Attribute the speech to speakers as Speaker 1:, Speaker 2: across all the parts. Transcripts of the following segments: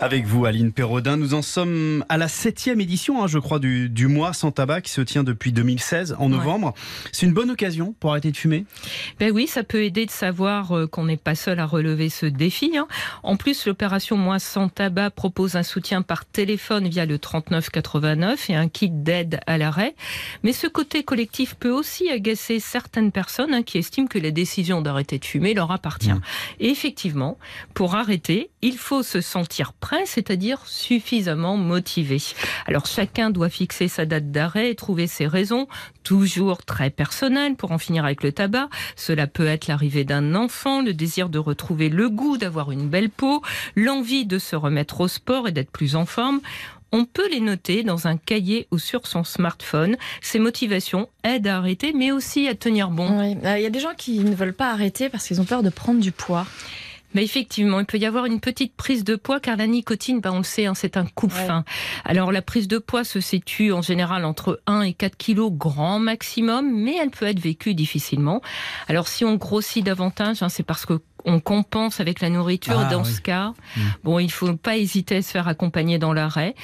Speaker 1: Avec vous, Aline Perrodin, nous en sommes à la septième édition, hein, je crois, du, du, mois sans tabac qui se tient depuis 2016, en novembre. Ouais. C'est une bonne occasion pour arrêter de fumer?
Speaker 2: Ben oui, ça peut aider de savoir euh, qu'on n'est pas seul à relever ce défi. Hein. En plus, l'opération Mois sans tabac propose un soutien par téléphone via le 3989 et un kit d'aide à l'arrêt. Mais ce côté collectif peut aussi agacer certaines personnes hein, qui estiment que la décision d'arrêter de fumer leur appartient. Mmh. Et effectivement, pour arrêter, il faut se sentir prêt c'est-à-dire suffisamment motivé. Alors chacun doit fixer sa date d'arrêt et trouver ses raisons, toujours très personnelles, pour en finir avec le tabac. Cela peut être l'arrivée d'un enfant, le désir de retrouver le goût, d'avoir une belle peau, l'envie de se remettre au sport et d'être plus en forme on peut les noter dans un cahier ou sur son smartphone. Ces motivations aident à arrêter, mais aussi à tenir bon.
Speaker 3: Oui. Il y a des gens qui ne veulent pas arrêter parce qu'ils ont peur de prendre du poids.
Speaker 2: Mais effectivement, il peut y avoir une petite prise de poids car la nicotine, ben on le sait, hein, c'est un coupe-fin. Ouais. Alors la prise de poids se situe en général entre 1 et 4 kilos grand maximum, mais elle peut être vécue difficilement. Alors si on grossit davantage, hein, c'est parce que on compense avec la nourriture. Ah, dans oui. ce cas, mmh. bon, il faut pas hésiter à se faire accompagner dans l'arrêt.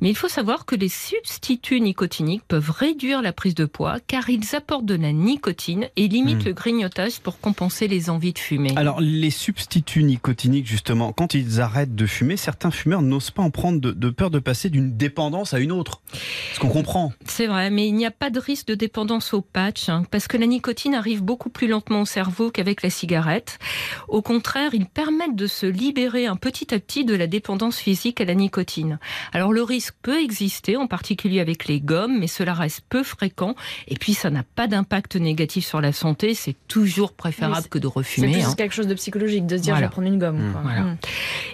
Speaker 2: Mais il faut savoir que les substituts nicotiniques peuvent réduire la prise de poids car ils apportent de la nicotine et limitent mmh. le grignotage pour compenser les envies de fumer.
Speaker 1: Alors, les substituts nicotiniques, justement, quand ils arrêtent de fumer, certains fumeurs n'osent pas en prendre de, de peur de passer d'une dépendance à une autre. Ce qu'on comprend?
Speaker 2: C'est vrai, mais il n'y a pas de risque de dépendance au patch hein, parce que la nicotine arrive beaucoup plus lentement au cerveau qu'avec la cigarette. Au contraire, ils permettent de se libérer un petit à petit de la dépendance physique à la nicotine. Alors le risque peut exister, en particulier avec les gommes, mais cela reste peu fréquent. Et puis ça n'a pas d'impact négatif sur la santé. C'est toujours préférable
Speaker 3: oui,
Speaker 2: que de refumer.
Speaker 3: C'est hein. quelque chose de psychologique, de se dire voilà. je vais prendre une gomme.
Speaker 2: Mmh, voilà. mmh.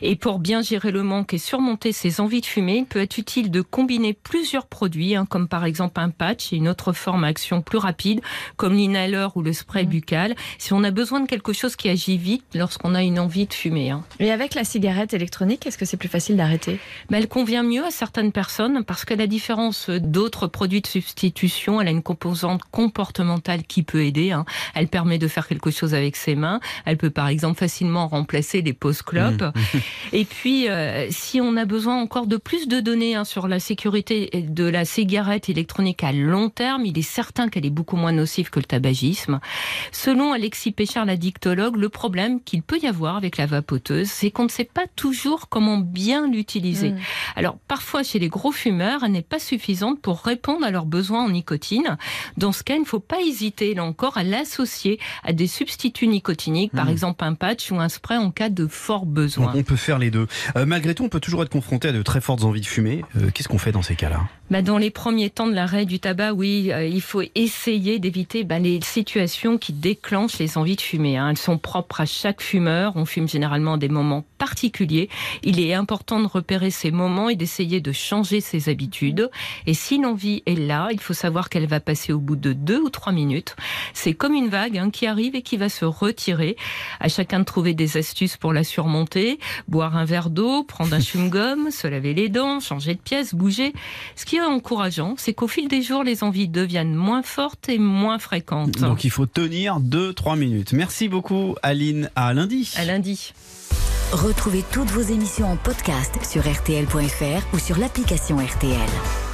Speaker 2: Et pour bien gérer le manque et surmonter ses envies de fumer, il peut être utile de combiner plusieurs produits, hein, comme par exemple un patch et une autre forme à action plus rapide, comme l'inhaler ou le spray mmh. buccal. Si on a besoin de quelque chose qui agit vite, lorsqu'on a une envie de fumer. Hein.
Speaker 3: Et avec la cigarette électronique, est-ce que c'est plus facile d'arrêter?
Speaker 2: Ben, Elle convient mieux à certaines personnes parce qu'à la différence d'autres produits de substitution, elle a une composante comportementale qui peut aider. Hein. Elle permet de faire quelque chose avec ses mains. Elle peut par exemple facilement remplacer les pauses clopes. Mmh. Et puis, euh, si on a besoin encore de plus de données hein, sur la sécurité de la cigarette électronique à long terme, il est certain qu'elle est beaucoup moins nocive que le tabagisme. Selon Alexis Péchard, l'addictologue, le problème qu'il peut y avoir avec la vapoteuse, c'est qu'on ne sait pas toujours comment bien l'utiliser. Mmh. Alors, parfois, chez les gros fumeurs, elle n'est pas suffisante pour répondre à leurs besoins en nicotine. Dans ce cas, il ne faut pas hésiter, là encore, à l'associer à des substituts nicotiniques, mmh. par exemple un patch ou un spray en cas de fort besoin.
Speaker 1: On peut faire les deux. Euh, malgré tout, on peut toujours être confronté à de très fortes envies de fumer. Euh, Qu'est-ce qu'on fait dans ces cas-là?
Speaker 2: Bah, Dans les premiers temps de l'arrêt du tabac, oui, euh, il faut essayer d'éviter bah, les situations qui déclenchent les envies de fumer. Hein. Elles sont propres à chaque fumeur. On fume généralement à des moments particuliers. Il est important de repérer ces moments et d'essayer de changer ses habitudes. Et si l'envie est là, il faut savoir qu'elle va passer au bout de deux ou trois minutes. C'est comme une vague hein, qui arrive et qui va se retirer. À chacun de trouver des astuces pour la surmonter. Boire un verre d'eau, prendre un chewing-gum, se laver les dents, changer de pièce, bouger. Ce qui est encourageant, c'est qu'au fil des jours, les envies deviennent moins fortes et moins fréquentes.
Speaker 1: Donc il faut tenir 2-3 minutes. Merci beaucoup Aline. À lundi.
Speaker 2: À lundi.
Speaker 4: Retrouvez toutes vos émissions en podcast sur rtl.fr ou sur l'application RTL.